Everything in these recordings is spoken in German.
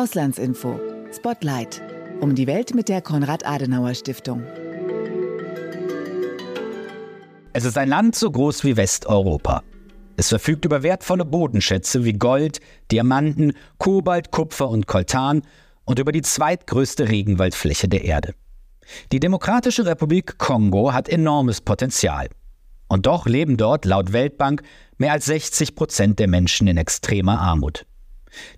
Auslandsinfo. Spotlight. Um die Welt mit der Konrad-Adenauer-Stiftung. Es ist ein Land so groß wie Westeuropa. Es verfügt über wertvolle Bodenschätze wie Gold, Diamanten, Kobalt, Kupfer und Koltan und über die zweitgrößte Regenwaldfläche der Erde. Die Demokratische Republik Kongo hat enormes Potenzial. Und doch leben dort laut Weltbank mehr als 60 Prozent der Menschen in extremer Armut.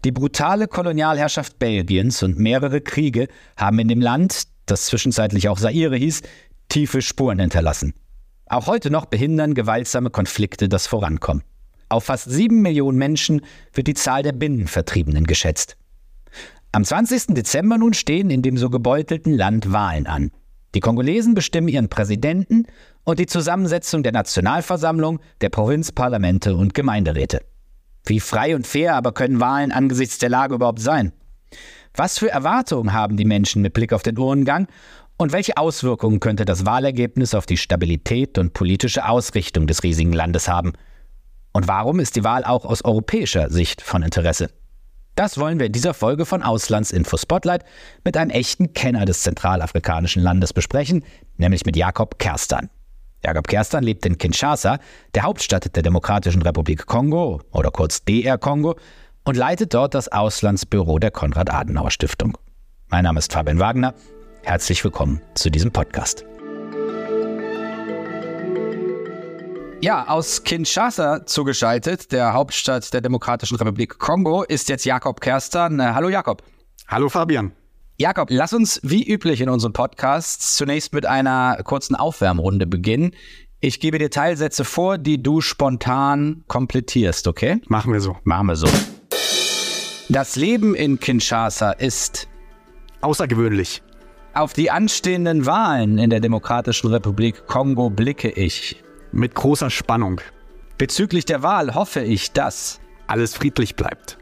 Die brutale Kolonialherrschaft Belgiens und mehrere Kriege haben in dem Land, das zwischenzeitlich auch Saire hieß, tiefe Spuren hinterlassen. Auch heute noch behindern gewaltsame Konflikte das Vorankommen. Auf fast sieben Millionen Menschen wird die Zahl der Binnenvertriebenen geschätzt. Am 20. Dezember nun stehen in dem so gebeutelten Land Wahlen an. Die Kongolesen bestimmen ihren Präsidenten und die Zusammensetzung der Nationalversammlung, der Provinzparlamente und Gemeinderäte. Wie frei und fair aber können Wahlen angesichts der Lage überhaupt sein? Was für Erwartungen haben die Menschen mit Blick auf den Urnengang und welche Auswirkungen könnte das Wahlergebnis auf die Stabilität und politische Ausrichtung des riesigen Landes haben? Und warum ist die Wahl auch aus europäischer Sicht von Interesse? Das wollen wir in dieser Folge von Auslandsinfo Spotlight mit einem echten Kenner des zentralafrikanischen Landes besprechen, nämlich mit Jakob Kerstan. Jakob Kerstan lebt in Kinshasa, der Hauptstadt der Demokratischen Republik Kongo oder kurz DR Kongo, und leitet dort das Auslandsbüro der Konrad-Adenauer-Stiftung. Mein Name ist Fabian Wagner. Herzlich willkommen zu diesem Podcast. Ja, aus Kinshasa zugeschaltet, der Hauptstadt der Demokratischen Republik Kongo, ist jetzt Jakob Kerstan. Hallo Jakob. Hallo Fabian. Jakob, lass uns wie üblich in unserem Podcast zunächst mit einer kurzen Aufwärmrunde beginnen. Ich gebe dir Teilsätze vor, die du spontan komplettierst, okay? Machen wir so. Machen wir so. Das Leben in Kinshasa ist außergewöhnlich. Auf die anstehenden Wahlen in der Demokratischen Republik Kongo blicke ich mit großer Spannung. Bezüglich der Wahl hoffe ich, dass alles friedlich bleibt.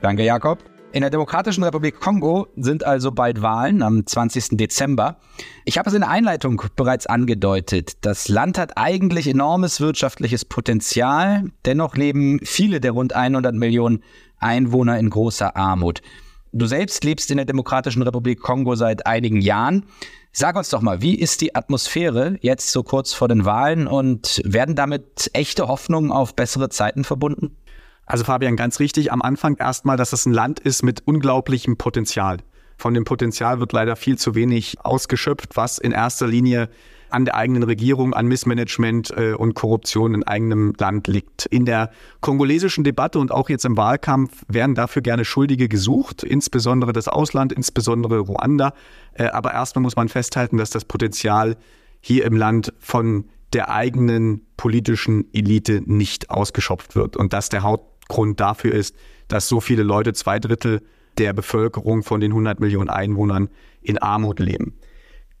Danke, Jakob. In der Demokratischen Republik Kongo sind also bald Wahlen am 20. Dezember. Ich habe es in der Einleitung bereits angedeutet. Das Land hat eigentlich enormes wirtschaftliches Potenzial. Dennoch leben viele der rund 100 Millionen Einwohner in großer Armut. Du selbst lebst in der Demokratischen Republik Kongo seit einigen Jahren. Sag uns doch mal, wie ist die Atmosphäre jetzt so kurz vor den Wahlen und werden damit echte Hoffnungen auf bessere Zeiten verbunden? Also Fabian, ganz richtig, am Anfang erstmal, dass es ein Land ist mit unglaublichem Potenzial. Von dem Potenzial wird leider viel zu wenig ausgeschöpft, was in erster Linie an der eigenen Regierung, an Missmanagement äh, und Korruption in eigenem Land liegt. In der kongolesischen Debatte und auch jetzt im Wahlkampf werden dafür gerne Schuldige gesucht, insbesondere das Ausland, insbesondere Ruanda. Äh, aber erstmal muss man festhalten, dass das Potenzial hier im Land von der eigenen politischen Elite nicht ausgeschöpft wird und dass der Hauptgrund dafür ist, dass so viele Leute, zwei Drittel der Bevölkerung von den 100 Millionen Einwohnern in Armut leben.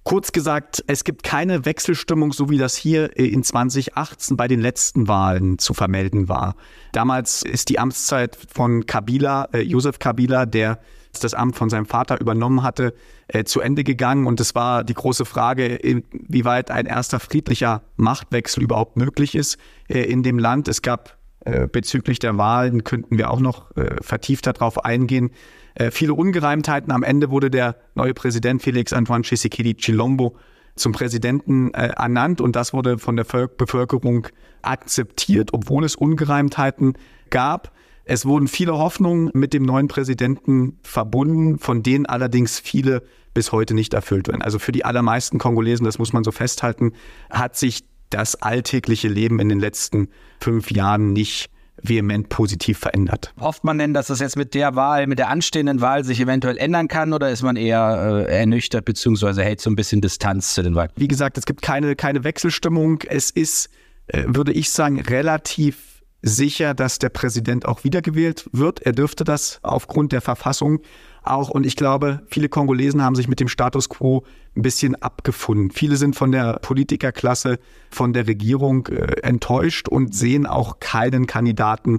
Kurz gesagt, es gibt keine Wechselstimmung, so wie das hier in 2018 bei den letzten Wahlen zu vermelden war. Damals ist die Amtszeit von Kabila, äh, Josef Kabila, der das Amt von seinem Vater übernommen hatte, äh, zu Ende gegangen. Und es war die große Frage, inwieweit ein erster friedlicher Machtwechsel überhaupt möglich ist äh, in dem Land. Es gab äh, bezüglich der Wahlen, könnten wir auch noch äh, vertiefter darauf eingehen, äh, viele Ungereimtheiten. Am Ende wurde der neue Präsident Felix Antoine Tshisekedi Chilombo zum Präsidenten äh, ernannt und das wurde von der Völk Bevölkerung akzeptiert, obwohl es Ungereimtheiten gab. Es wurden viele Hoffnungen mit dem neuen Präsidenten verbunden, von denen allerdings viele bis heute nicht erfüllt werden. Also für die allermeisten Kongolesen, das muss man so festhalten, hat sich das alltägliche Leben in den letzten fünf Jahren nicht vehement positiv verändert. Hofft man denn, dass das jetzt mit der Wahl, mit der anstehenden Wahl sich eventuell ändern kann oder ist man eher äh, ernüchtert bzw. hält so ein bisschen Distanz zu den Wahlen? Wie gesagt, es gibt keine, keine Wechselstimmung. Es ist, äh, würde ich sagen, relativ sicher, dass der Präsident auch wiedergewählt wird. Er dürfte das aufgrund der Verfassung auch. Und ich glaube, viele Kongolesen haben sich mit dem Status quo ein bisschen abgefunden. Viele sind von der Politikerklasse, von der Regierung äh, enttäuscht und sehen auch keinen Kandidaten,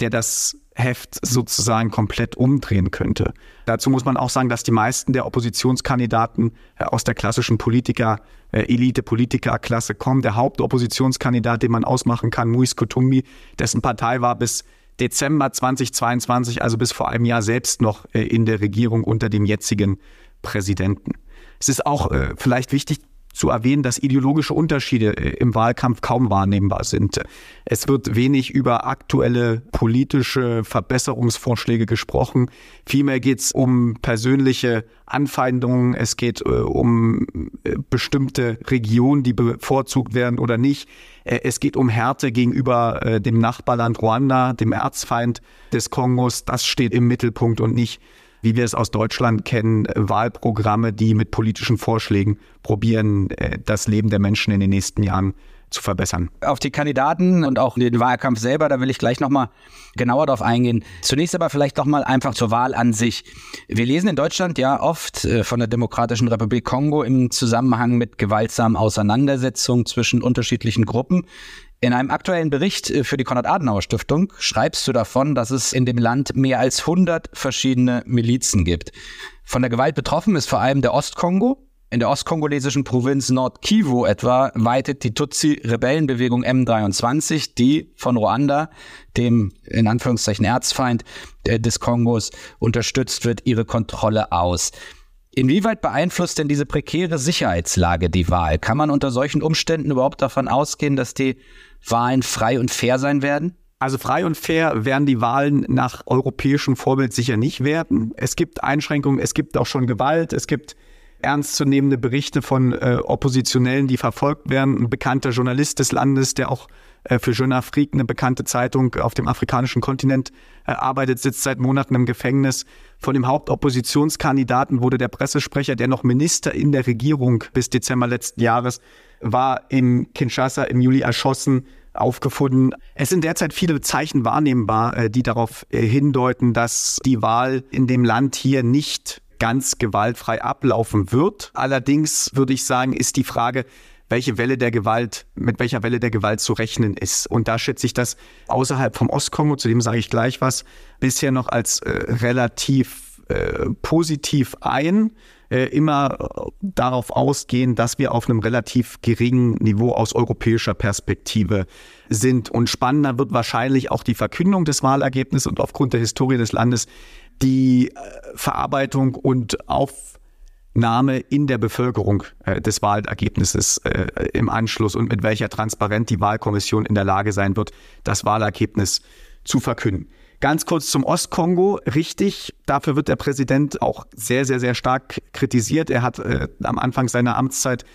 der das Heft sozusagen komplett umdrehen könnte. Dazu muss man auch sagen, dass die meisten der Oppositionskandidaten äh, aus der klassischen Politiker, äh, Elite-Politikerklasse kommen. Der Hauptoppositionskandidat, den man ausmachen kann, Muis Kutumbi, dessen Partei war bis Dezember 2022, also bis vor einem Jahr selbst noch äh, in der Regierung unter dem jetzigen Präsidenten. Es ist auch äh, vielleicht wichtig zu erwähnen, dass ideologische Unterschiede äh, im Wahlkampf kaum wahrnehmbar sind. Es wird wenig über aktuelle politische Verbesserungsvorschläge gesprochen. Vielmehr geht es um persönliche Anfeindungen. Es geht äh, um äh, bestimmte Regionen, die bevorzugt werden oder nicht. Äh, es geht um Härte gegenüber äh, dem Nachbarland Ruanda, dem Erzfeind des Kongos. Das steht im Mittelpunkt und nicht wie wir es aus Deutschland kennen, Wahlprogramme, die mit politischen Vorschlägen probieren, äh, das Leben der Menschen in den nächsten Jahren zu verbessern. Auf die Kandidaten und auch den Wahlkampf selber, da will ich gleich nochmal genauer darauf eingehen. Zunächst aber vielleicht nochmal einfach zur Wahl an sich. Wir lesen in Deutschland ja oft äh, von der Demokratischen Republik Kongo im Zusammenhang mit gewaltsamen Auseinandersetzungen zwischen unterschiedlichen Gruppen. In einem aktuellen Bericht äh, für die Konrad-Adenauer-Stiftung schreibst du davon, dass es in dem Land mehr als 100 verschiedene Milizen gibt. Von der Gewalt betroffen ist vor allem der Ostkongo. In der ostkongolesischen Provinz Nord-Kivu etwa weitet die Tutsi-Rebellenbewegung M23, die von Ruanda, dem in Anführungszeichen Erzfeind äh, des Kongos, unterstützt wird, ihre Kontrolle aus. Inwieweit beeinflusst denn diese prekäre Sicherheitslage die Wahl? Kann man unter solchen Umständen überhaupt davon ausgehen, dass die Wahlen frei und fair sein werden? Also frei und fair werden die Wahlen nach europäischem Vorbild sicher nicht werden. Es gibt Einschränkungen, es gibt auch schon Gewalt, es gibt ernstzunehmende Berichte von äh, Oppositionellen, die verfolgt werden. Ein bekannter Journalist des Landes, der auch für Jeune Afrique, eine bekannte Zeitung auf dem afrikanischen Kontinent, äh, arbeitet, sitzt seit Monaten im Gefängnis. Von dem Hauptoppositionskandidaten wurde der Pressesprecher, der noch Minister in der Regierung bis Dezember letzten Jahres war, in Kinshasa im Juli erschossen aufgefunden. Es sind derzeit viele Zeichen wahrnehmbar, äh, die darauf hindeuten, dass die Wahl in dem Land hier nicht ganz gewaltfrei ablaufen wird. Allerdings würde ich sagen, ist die Frage, welche Welle der Gewalt, mit welcher Welle der Gewalt zu rechnen ist. Und da schätze ich das außerhalb vom Ostkongo, zu dem sage ich gleich was, bisher noch als äh, relativ äh, positiv ein. Äh, immer äh, darauf ausgehen, dass wir auf einem relativ geringen Niveau aus europäischer Perspektive sind. Und spannender wird wahrscheinlich auch die Verkündung des Wahlergebnisses und aufgrund der Historie des Landes die äh, Verarbeitung und Aufnahme in der Bevölkerung äh, des Wahlergebnisses äh, im Anschluss und mit welcher Transparenz die Wahlkommission in der Lage sein wird, das Wahlergebnis zu verkünden. Ganz kurz zum Ostkongo. Richtig, dafür wird der Präsident auch sehr, sehr, sehr stark kritisiert. Er hat äh, am Anfang seiner Amtszeit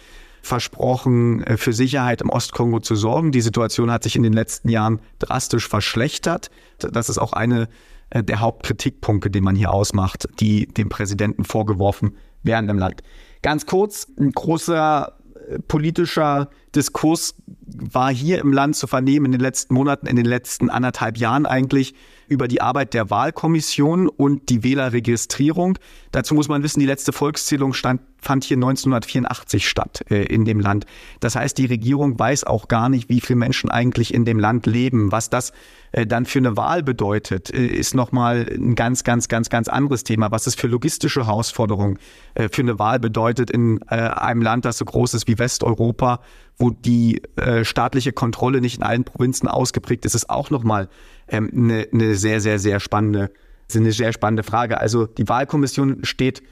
versprochen, äh, für Sicherheit im Ostkongo zu sorgen. Die Situation hat sich in den letzten Jahren drastisch verschlechtert. Das ist auch eine äh, der Hauptkritikpunkte, die man hier ausmacht, die dem Präsidenten vorgeworfen werden im Land. Ganz kurz, ein großer äh, politischer Diskurs war hier im Land zu vernehmen in den letzten Monaten, in den letzten anderthalb Jahren eigentlich über die Arbeit der Wahlkommission und die Wählerregistrierung. Dazu muss man wissen, die letzte Volkszählung stand, fand hier 1984 statt äh, in dem Land. Das heißt, die Regierung weiß auch gar nicht, wie viele Menschen eigentlich in dem Land leben. Was das äh, dann für eine Wahl bedeutet, äh, ist nochmal ein ganz, ganz, ganz, ganz anderes Thema. Was es für logistische Herausforderungen äh, für eine Wahl bedeutet in äh, einem Land, das so groß ist wie Westeuropa wo die äh, staatliche Kontrolle nicht in allen Provinzen ausgeprägt ist, ist auch nochmal ähm, eine, eine sehr, sehr, sehr spannende, eine sehr spannende Frage. Also die Wahlkommission steht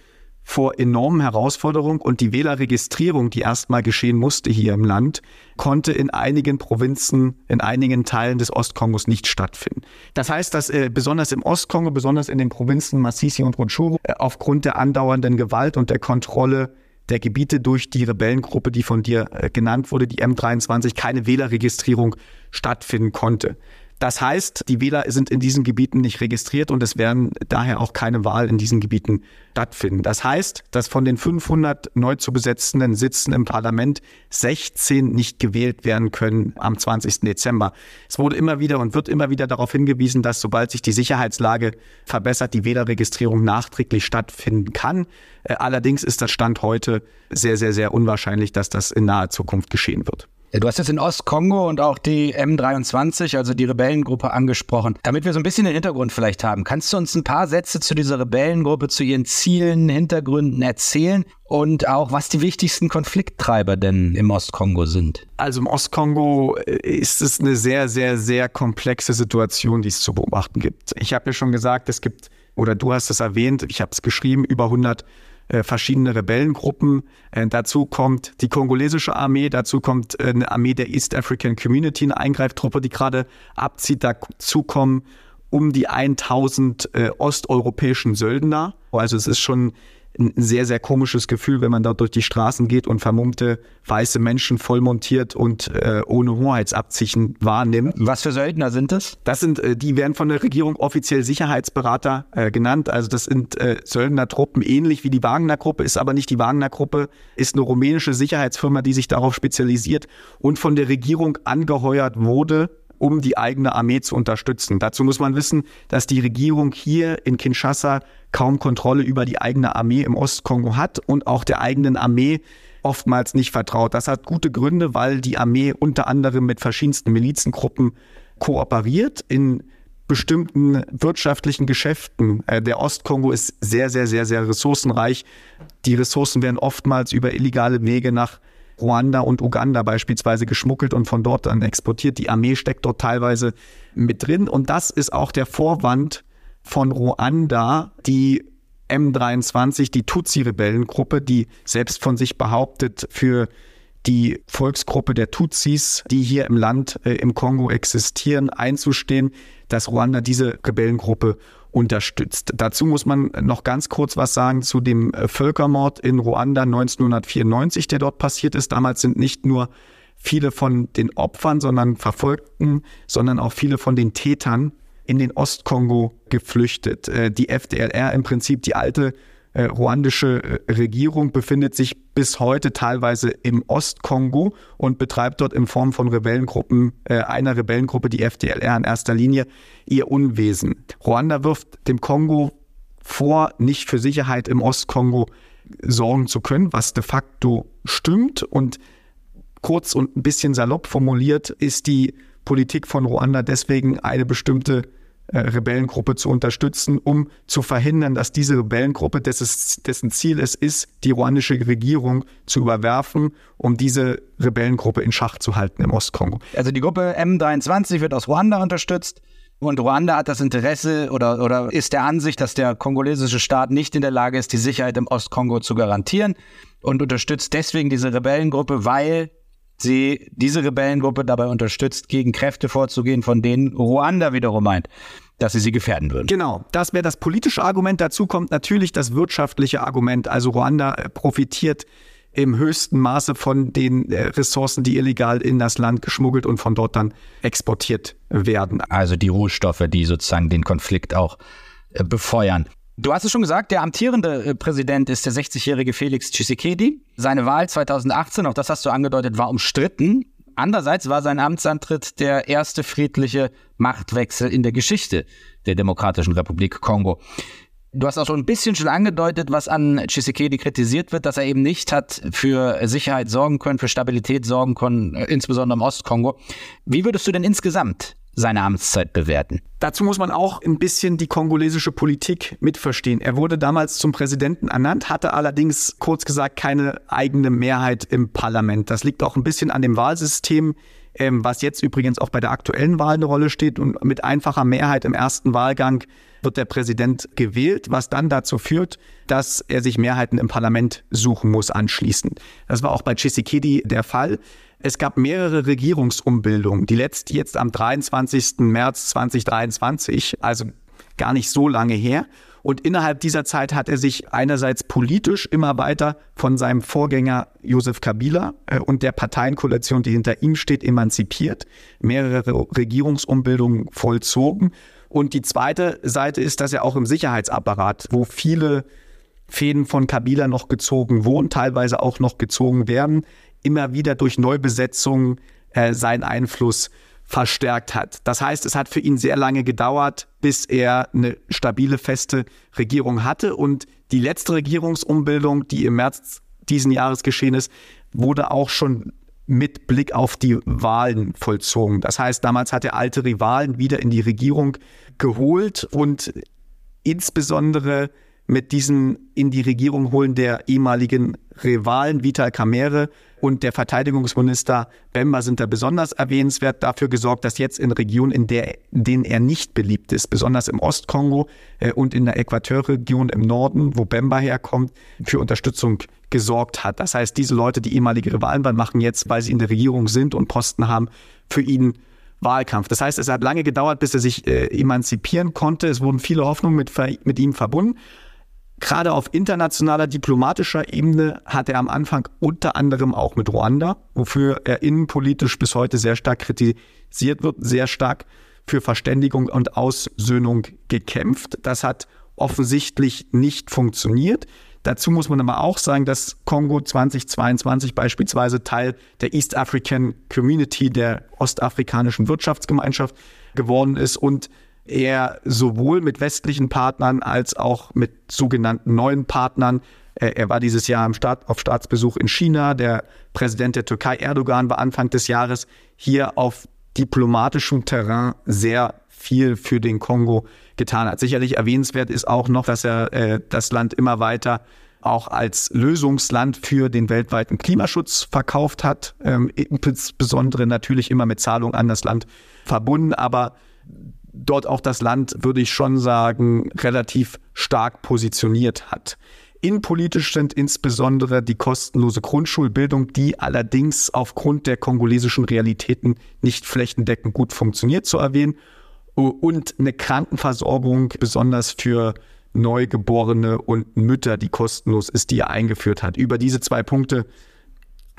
vor enormen Herausforderungen und die Wählerregistrierung, die erstmal geschehen musste hier im Land, konnte in einigen Provinzen, in einigen Teilen des Ostkongos nicht stattfinden. Das heißt, dass äh, besonders im Ostkongo, besonders in den Provinzen Masisi und Rutshuru, äh, aufgrund der andauernden Gewalt und der Kontrolle der Gebiete durch die Rebellengruppe, die von dir äh, genannt wurde, die M23, keine Wählerregistrierung stattfinden konnte. Das heißt, die Wähler sind in diesen Gebieten nicht registriert und es werden daher auch keine Wahl in diesen Gebieten stattfinden. Das heißt, dass von den 500 neu zu besetzenden Sitzen im Parlament 16 nicht gewählt werden können am 20. Dezember. Es wurde immer wieder und wird immer wieder darauf hingewiesen, dass sobald sich die Sicherheitslage verbessert, die Wählerregistrierung nachträglich stattfinden kann. Äh, allerdings ist das Stand heute sehr, sehr, sehr unwahrscheinlich, dass das in naher Zukunft geschehen wird. Du hast jetzt in Ostkongo und auch die M23, also die Rebellengruppe, angesprochen. Damit wir so ein bisschen den Hintergrund vielleicht haben, kannst du uns ein paar Sätze zu dieser Rebellengruppe, zu ihren Zielen, Hintergründen erzählen und auch, was die wichtigsten Konflikttreiber denn im Ostkongo sind? Also im Ostkongo äh, ist es eine sehr, sehr, sehr komplexe Situation, die es zu beobachten gibt. Ich habe ja schon gesagt, es gibt, oder du hast es erwähnt, ich habe es geschrieben, über 100 äh, verschiedene Rebellengruppen. Äh, dazu kommt die kongolesische Armee, dazu kommt äh, eine Armee der East African Community, eine Eingreiftruppe, die gerade abzieht. Dazu kommen um die 1000 äh, osteuropäischen Söldner. Also es ist schon ein sehr, sehr komisches Gefühl, wenn man dort durch die Straßen geht und vermummte weiße Menschen voll montiert und äh, ohne Hoheitsabzeichen wahrnimmt. Was für Söldner sind das? Das sind, äh, die werden von der Regierung offiziell Sicherheitsberater äh, genannt. Also das sind äh, Söldnertruppen, ähnlich wie die Wagner-Gruppe, ist aber nicht die Wagner-Gruppe, ist eine rumänische Sicherheitsfirma, die sich darauf spezialisiert und von der Regierung angeheuert wurde, um die eigene Armee zu unterstützen. Dazu muss man wissen, dass die Regierung hier in Kinshasa kaum Kontrolle über die eigene Armee im Ostkongo hat und auch der eigenen Armee oftmals nicht vertraut. Das hat gute Gründe, weil die Armee unter anderem mit verschiedensten Milizengruppen kooperiert in bestimmten wirtschaftlichen Geschäften. Äh, der Ostkongo ist sehr, sehr, sehr, sehr ressourcenreich. Die Ressourcen werden oftmals über illegale Wege nach Ruanda und Uganda beispielsweise geschmuggelt und von dort dann exportiert. Die Armee steckt dort teilweise mit drin. Und das ist auch der Vorwand von Ruanda, die M23, die Tutsi-Rebellengruppe, die selbst von sich behauptet, für die Volksgruppe der Tutsis, die hier im Land, äh, im Kongo existieren, einzustehen, dass Ruanda diese Rebellengruppe unterstützt. Dazu muss man noch ganz kurz was sagen zu dem äh, Völkermord in Ruanda 1994, der dort passiert ist. Damals sind nicht nur viele von den Opfern, sondern Verfolgten, sondern auch viele von den Tätern in den Ostkongo geflüchtet. Äh, die FDLR im Prinzip die alte äh, ruandische äh, Regierung befindet sich bis heute teilweise im Ostkongo und betreibt dort in Form von Rebellengruppen, äh, einer Rebellengruppe, die FDLR in erster Linie, ihr Unwesen. Ruanda wirft dem Kongo vor, nicht für Sicherheit im Ostkongo sorgen zu können, was de facto stimmt. Und kurz und ein bisschen salopp formuliert ist die Politik von Ruanda deswegen eine bestimmte äh, Rebellengruppe zu unterstützen, um zu verhindern, dass diese Rebellengruppe, dessen, dessen Ziel es ist, die ruandische Regierung zu überwerfen, um diese Rebellengruppe in Schach zu halten im Ostkongo. Also die Gruppe M23 wird aus Ruanda unterstützt. Und Ruanda hat das Interesse oder, oder ist der Ansicht, dass der kongolesische Staat nicht in der Lage ist, die Sicherheit im Ostkongo zu garantieren und unterstützt deswegen diese Rebellengruppe, weil sie diese Rebellengruppe dabei unterstützt, gegen Kräfte vorzugehen, von denen Ruanda wiederum meint, dass sie sie gefährden würden. Genau, das wäre das politische Argument. Dazu kommt natürlich das wirtschaftliche Argument. Also Ruanda äh, profitiert im höchsten Maße von den äh, Ressourcen, die illegal in das Land geschmuggelt und von dort dann exportiert werden. Also die Rohstoffe, die sozusagen den Konflikt auch äh, befeuern. Du hast es schon gesagt, der amtierende äh, Präsident ist der 60-jährige Felix Tshisekedi. Seine Wahl 2018, auch das hast du angedeutet, war umstritten. Andererseits war sein Amtsantritt der erste friedliche Machtwechsel in der Geschichte der Demokratischen Republik Kongo. Du hast auch schon ein bisschen schon angedeutet, was an Tshisekedi kritisiert wird, dass er eben nicht hat für Sicherheit sorgen können, für Stabilität sorgen können, äh, insbesondere im Ostkongo. Wie würdest du denn insgesamt seine Amtszeit bewerten. Dazu muss man auch ein bisschen die kongolesische Politik mitverstehen. Er wurde damals zum Präsidenten ernannt, hatte allerdings kurz gesagt keine eigene Mehrheit im Parlament. Das liegt auch ein bisschen an dem Wahlsystem, ähm, was jetzt übrigens auch bei der aktuellen Wahl eine Rolle steht. Und mit einfacher Mehrheit im ersten Wahlgang wird der Präsident gewählt, was dann dazu führt, dass er sich Mehrheiten im Parlament suchen muss anschließend. Das war auch bei Chisekedi der Fall. Es gab mehrere Regierungsumbildungen. Die letzte jetzt am 23. März 2023, also gar nicht so lange her. Und innerhalb dieser Zeit hat er sich einerseits politisch immer weiter von seinem Vorgänger Josef Kabila äh, und der Parteienkoalition, die hinter ihm steht, emanzipiert, mehrere Regierungsumbildungen vollzogen. Und die zweite Seite ist, dass er auch im Sicherheitsapparat, wo viele Fäden von Kabila noch gezogen wurden, teilweise auch noch gezogen werden, immer wieder durch Neubesetzungen äh, seinen Einfluss verstärkt hat. Das heißt, es hat für ihn sehr lange gedauert, bis er eine stabile, feste Regierung hatte. Und die letzte Regierungsumbildung, die im März diesen Jahres geschehen ist, wurde auch schon mit Blick auf die Wahlen vollzogen. Das heißt, damals hat er alte Rivalen wieder in die Regierung geholt und insbesondere mit diesem in die Regierung holen der ehemaligen Rivalen Vital Kamere und der Verteidigungsminister Bemba sind da besonders erwähnenswert, dafür gesorgt, dass jetzt in Regionen, in, der, in denen er nicht beliebt ist, besonders im Ostkongo äh, und in der Äquateurregion im Norden, wo Bemba herkommt, für Unterstützung gesorgt hat. Das heißt, diese Leute, die ehemalige Rivalen waren, machen jetzt, weil sie in der Regierung sind und Posten haben, für ihn Wahlkampf. Das heißt, es hat lange gedauert, bis er sich äh, emanzipieren konnte. Es wurden viele Hoffnungen mit, mit ihm verbunden. Gerade auf internationaler diplomatischer Ebene hat er am Anfang unter anderem auch mit Ruanda, wofür er innenpolitisch bis heute sehr stark kritisiert wird, sehr stark für Verständigung und Aussöhnung gekämpft. Das hat offensichtlich nicht funktioniert. Dazu muss man aber auch sagen, dass Kongo 2022 beispielsweise Teil der East African Community, der ostafrikanischen Wirtschaftsgemeinschaft geworden ist und er sowohl mit westlichen Partnern als auch mit sogenannten neuen Partnern er war dieses Jahr Staat, auf Staatsbesuch in China. Der Präsident der Türkei, Erdogan, war Anfang des Jahres hier auf diplomatischem Terrain sehr viel für den Kongo getan hat. Sicherlich erwähnenswert ist auch noch, dass er äh, das Land immer weiter auch als Lösungsland für den weltweiten Klimaschutz verkauft hat, ähm, insbesondere natürlich immer mit Zahlung an das Land verbunden, aber dort auch das Land, würde ich schon sagen, relativ stark positioniert hat. Innenpolitisch sind insbesondere die kostenlose Grundschulbildung, die allerdings aufgrund der kongolesischen Realitäten nicht flächendeckend gut funktioniert, zu erwähnen. Und eine Krankenversorgung, besonders für Neugeborene und Mütter, die kostenlos ist, die er eingeführt hat. Über diese zwei Punkte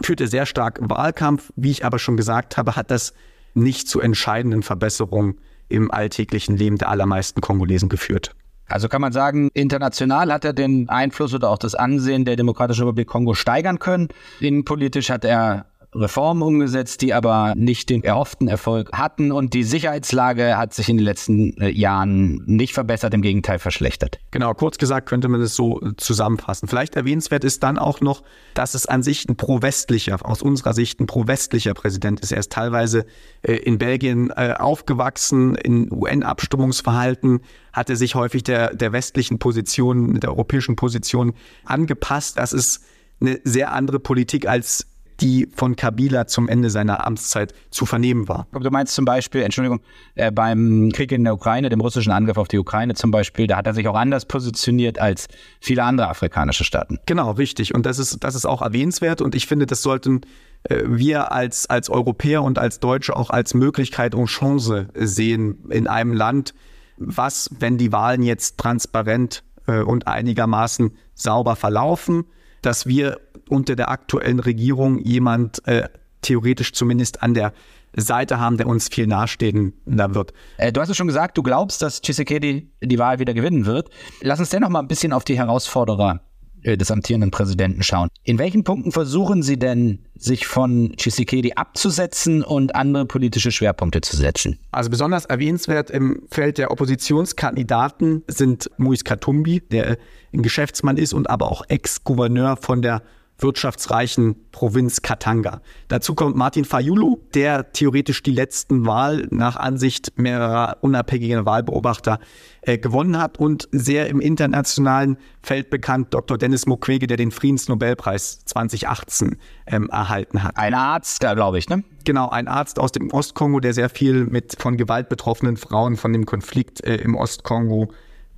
führt er sehr stark Wahlkampf. Wie ich aber schon gesagt habe, hat das nicht zu entscheidenden Verbesserungen im alltäglichen Leben der allermeisten Kongolesen geführt. Also kann man sagen, international hat er den Einfluss oder auch das Ansehen der Demokratischen Republik Kongo steigern können. Innenpolitisch hat er Reformen umgesetzt, die aber nicht den erhofften Erfolg hatten und die Sicherheitslage hat sich in den letzten äh, Jahren nicht verbessert, im Gegenteil verschlechtert. Genau, kurz gesagt könnte man es so äh, zusammenfassen. Vielleicht erwähnenswert ist dann auch noch, dass es an sich ein pro-westlicher, aus unserer Sicht ein pro-westlicher Präsident ist. Er ist teilweise äh, in Belgien aufgewachsen, in UN-Abstimmungsverhalten hat er sich häufig der, der westlichen Position, der europäischen Position angepasst. Das ist eine sehr andere Politik als die von Kabila zum Ende seiner Amtszeit zu vernehmen war. Du meinst zum Beispiel, Entschuldigung, äh, beim Krieg in der Ukraine, dem russischen Angriff auf die Ukraine zum Beispiel, da hat er sich auch anders positioniert als viele andere afrikanische Staaten. Genau, richtig. Und das ist, das ist auch erwähnenswert. Und ich finde, das sollten äh, wir als, als Europäer und als Deutsche auch als Möglichkeit und Chance sehen in einem Land, was, wenn die Wahlen jetzt transparent äh, und einigermaßen sauber verlaufen, dass wir unter der aktuellen Regierung jemand äh, theoretisch zumindest an der Seite haben, der uns viel nahestehender wird. Äh, du hast es schon gesagt, du glaubst, dass Tshisekedi die Wahl wieder gewinnen wird. Lass uns dennoch mal ein bisschen auf die Herausforderer äh, des amtierenden Präsidenten schauen. In welchen Punkten versuchen Sie denn, sich von Tshisekedi abzusetzen und andere politische Schwerpunkte zu setzen? Also besonders erwähnenswert im Feld der Oppositionskandidaten sind Muis Katumbi, der ein Geschäftsmann ist und aber auch Ex-Gouverneur von der wirtschaftsreichen Provinz Katanga. Dazu kommt Martin Fayulu, der theoretisch die letzten Wahl nach Ansicht mehrerer unabhängiger Wahlbeobachter äh, gewonnen hat und sehr im internationalen Feld bekannt Dr. Dennis Mukwege, der den Friedensnobelpreis 2018 ähm, erhalten hat. Ein Arzt, glaube ich, ne? Genau, ein Arzt aus dem Ostkongo, der sehr viel mit von Gewalt betroffenen Frauen von dem Konflikt äh, im Ostkongo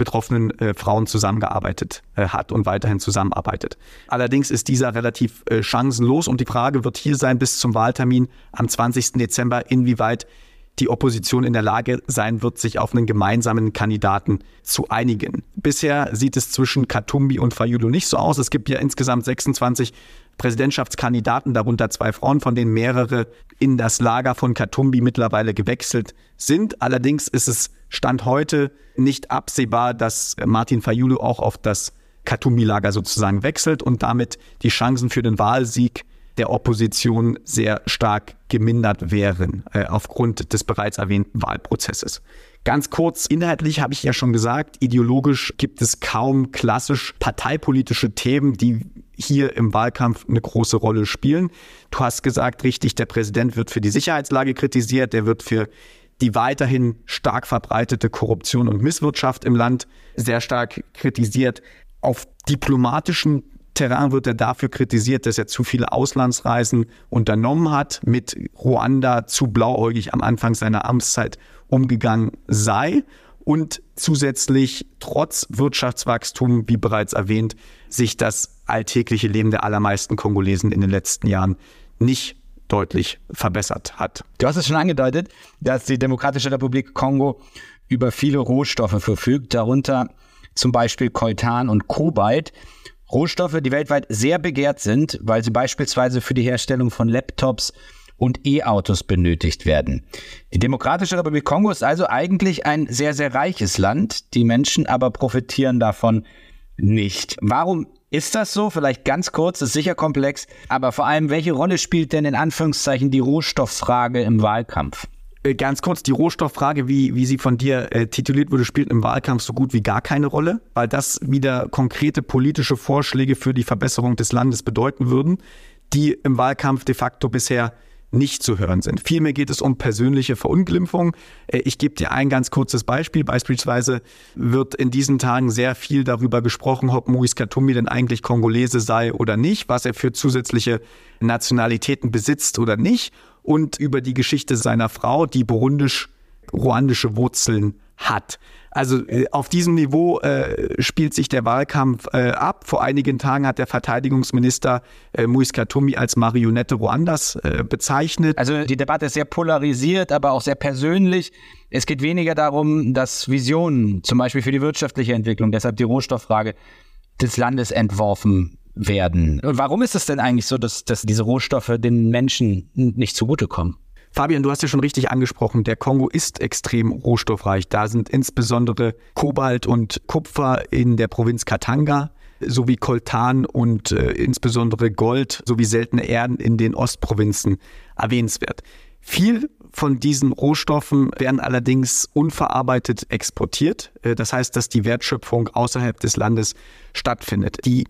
betroffenen äh, Frauen zusammengearbeitet äh, hat und weiterhin zusammenarbeitet. Allerdings ist dieser relativ äh, chancenlos und die Frage wird hier sein bis zum Wahltermin am 20. Dezember, inwieweit die Opposition in der Lage sein wird, sich auf einen gemeinsamen Kandidaten zu einigen. Bisher sieht es zwischen Katumbi und Fayulu nicht so aus. Es gibt ja insgesamt 26 Präsidentschaftskandidaten, darunter zwei Frauen, von denen mehrere in das Lager von Katumbi mittlerweile gewechselt sind. Allerdings ist es Stand heute nicht absehbar, dass Martin Fayulu auch auf das Katumbi-Lager sozusagen wechselt und damit die Chancen für den Wahlsieg der Opposition sehr stark gemindert wären äh, aufgrund des bereits erwähnten Wahlprozesses. Ganz kurz, inhaltlich habe ich ja schon gesagt, ideologisch gibt es kaum klassisch parteipolitische Themen, die hier im Wahlkampf eine große Rolle spielen. Du hast gesagt, richtig, der Präsident wird für die Sicherheitslage kritisiert, der wird für die weiterhin stark verbreitete Korruption und Misswirtschaft im Land sehr stark kritisiert. Auf diplomatischen Terrain wird er dafür kritisiert, dass er zu viele Auslandsreisen unternommen hat, mit Ruanda zu blauäugig am Anfang seiner Amtszeit umgegangen sei und zusätzlich trotz Wirtschaftswachstum, wie bereits erwähnt, sich das alltägliche Leben der allermeisten Kongolesen in den letzten Jahren nicht deutlich verbessert hat. Du hast es schon angedeutet, dass die Demokratische Republik Kongo über viele Rohstoffe verfügt, darunter zum Beispiel Coltan und Kobalt. Rohstoffe, die weltweit sehr begehrt sind, weil sie beispielsweise für die Herstellung von Laptops und E-Autos benötigt werden. Die Demokratische Republik Kongo ist also eigentlich ein sehr, sehr reiches Land. Die Menschen aber profitieren davon nicht. Warum ist das so? Vielleicht ganz kurz, ist sicher komplex, aber vor allem, welche Rolle spielt denn in Anführungszeichen die Rohstofffrage im Wahlkampf? Äh, ganz kurz, die Rohstofffrage, wie, wie sie von dir äh, tituliert wurde, spielt im Wahlkampf so gut wie gar keine Rolle, weil das wieder konkrete politische Vorschläge für die Verbesserung des Landes bedeuten würden, die im Wahlkampf de facto bisher nicht zu hören sind. Vielmehr geht es um persönliche Verunglimpfung. Äh, ich gebe dir ein ganz kurzes Beispiel. Beispielsweise wird in diesen Tagen sehr viel darüber gesprochen, ob Moise Katumbi denn eigentlich Kongolese sei oder nicht, was er für zusätzliche Nationalitäten besitzt oder nicht und über die Geschichte seiner Frau, die burundisch-ruandische Wurzeln hat. Also äh, auf diesem Niveau äh, spielt sich der Wahlkampf äh, ab. Vor einigen Tagen hat der Verteidigungsminister äh, Moise Katumbi als Marionette Ruandas äh, bezeichnet. Also die Debatte ist sehr polarisiert, aber auch sehr persönlich. Es geht weniger darum, dass Visionen, zum Beispiel für die wirtschaftliche Entwicklung, deshalb die Rohstofffrage des Landes entworfen werden. Und warum ist es denn eigentlich so, dass, dass diese Rohstoffe den Menschen nicht zugutekommen? Fabian, du hast ja schon richtig angesprochen, der Kongo ist extrem rohstoffreich. Da sind insbesondere Kobalt und Kupfer in der Provinz Katanga sowie Koltan und äh, insbesondere Gold sowie seltene Erden in den Ostprovinzen erwähnenswert. Viel von diesen Rohstoffen werden allerdings unverarbeitet exportiert. Äh, das heißt, dass die Wertschöpfung außerhalb des Landes stattfindet. Die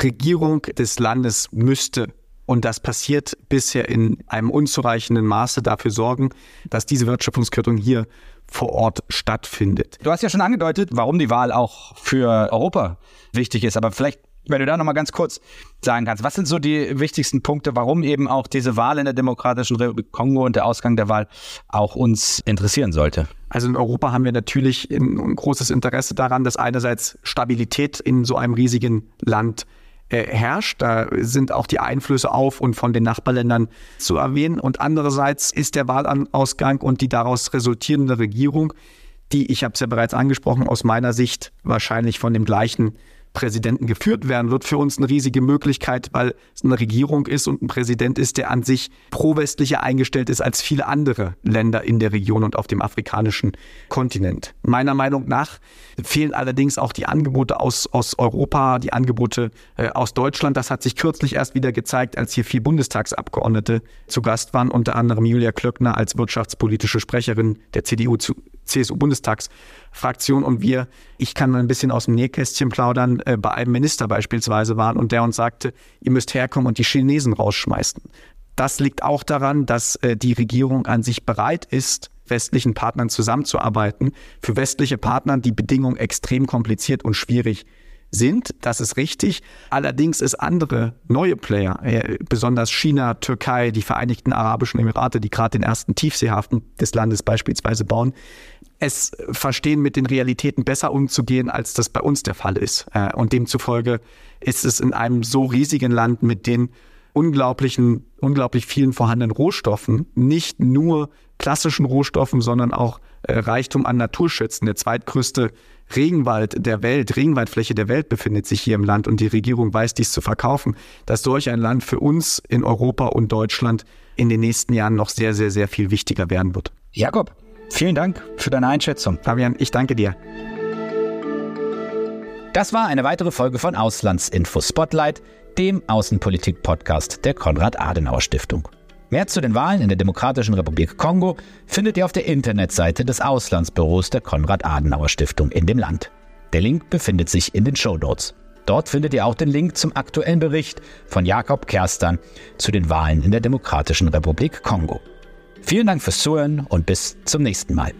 Regierung des Landes müsste und das passiert bisher in einem unzureichenden Maße dafür sorgen, dass diese Wertschöpfungskettung hier vor Ort stattfindet. Du hast ja schon angedeutet, warum die Wahl auch für Europa wichtig ist, aber vielleicht wenn du da nochmal ganz kurz sagen kannst, was sind so die wichtigsten Punkte, warum eben auch diese Wahl in der Demokratischen Republik Kongo und der Ausgang der Wahl auch uns interessieren sollte? Also in Europa haben wir natürlich ein großes Interesse daran, dass einerseits Stabilität in so einem riesigen Land äh, herrscht. Da sind auch die Einflüsse auf und von den Nachbarländern zu erwähnen. Und andererseits ist der Wahlausgang und die daraus resultierende Regierung, die, ich habe es ja bereits angesprochen, aus meiner Sicht wahrscheinlich von dem gleichen Präsidenten geführt werden, wird für uns eine riesige Möglichkeit, weil es eine Regierung ist und ein Präsident ist, der an sich pro-westlicher eingestellt ist als viele andere Länder in der Region und auf dem afrikanischen Kontinent. Meiner Meinung nach fehlen allerdings auch die Angebote aus, aus Europa, die Angebote äh, aus Deutschland. Das hat sich kürzlich erst wieder gezeigt, als hier vier Bundestagsabgeordnete zu Gast waren, unter anderem Julia Klöckner als wirtschaftspolitische Sprecherin der CDU CSU-Bundestagsfraktion und wir, ich kann ein bisschen aus dem Nähkästchen plaudern, äh, bei einem Minister beispielsweise waren und der uns sagte, ihr müsst herkommen und die Chinesen rausschmeißen. Das liegt auch daran, dass äh, die Regierung an sich bereit ist, westlichen Partnern zusammenzuarbeiten. Für westliche Partner die Bedingungen extrem kompliziert und schwierig sind. Das ist richtig. Allerdings ist andere neue Player, äh, besonders China, Türkei, die Vereinigten Arabischen Emirate, die gerade den ersten Tiefseehafen des Landes beispielsweise bauen, es verstehen, mit den Realitäten besser umzugehen, als das bei uns der Fall ist. Äh, und demzufolge ist es in einem so riesigen Land mit den unglaublichen, unglaublich vielen vorhandenen Rohstoffen, nicht nur klassischen Rohstoffen, sondern auch äh, Reichtum an Naturschützen. Der zweitgrößte Regenwald der Welt, Regenwaldfläche der Welt befindet sich hier im Land und die Regierung weiß dies zu verkaufen, dass solch ein Land für uns in Europa und Deutschland in den nächsten Jahren noch sehr, sehr, sehr viel wichtiger werden wird. Jakob, vielen Dank für deine Einschätzung. Fabian, ich danke dir. Das war eine weitere Folge von Auslandsinfo Spotlight, dem Außenpolitik-Podcast der Konrad-Adenauer-Stiftung. Mehr zu den Wahlen in der Demokratischen Republik Kongo findet ihr auf der Internetseite des Auslandsbüros der Konrad-Adenauer-Stiftung in dem Land. Der Link befindet sich in den Show Notes. Dort findet ihr auch den Link zum aktuellen Bericht von Jakob Kerstern zu den Wahlen in der Demokratischen Republik Kongo. Vielen Dank fürs Zuhören und bis zum nächsten Mal.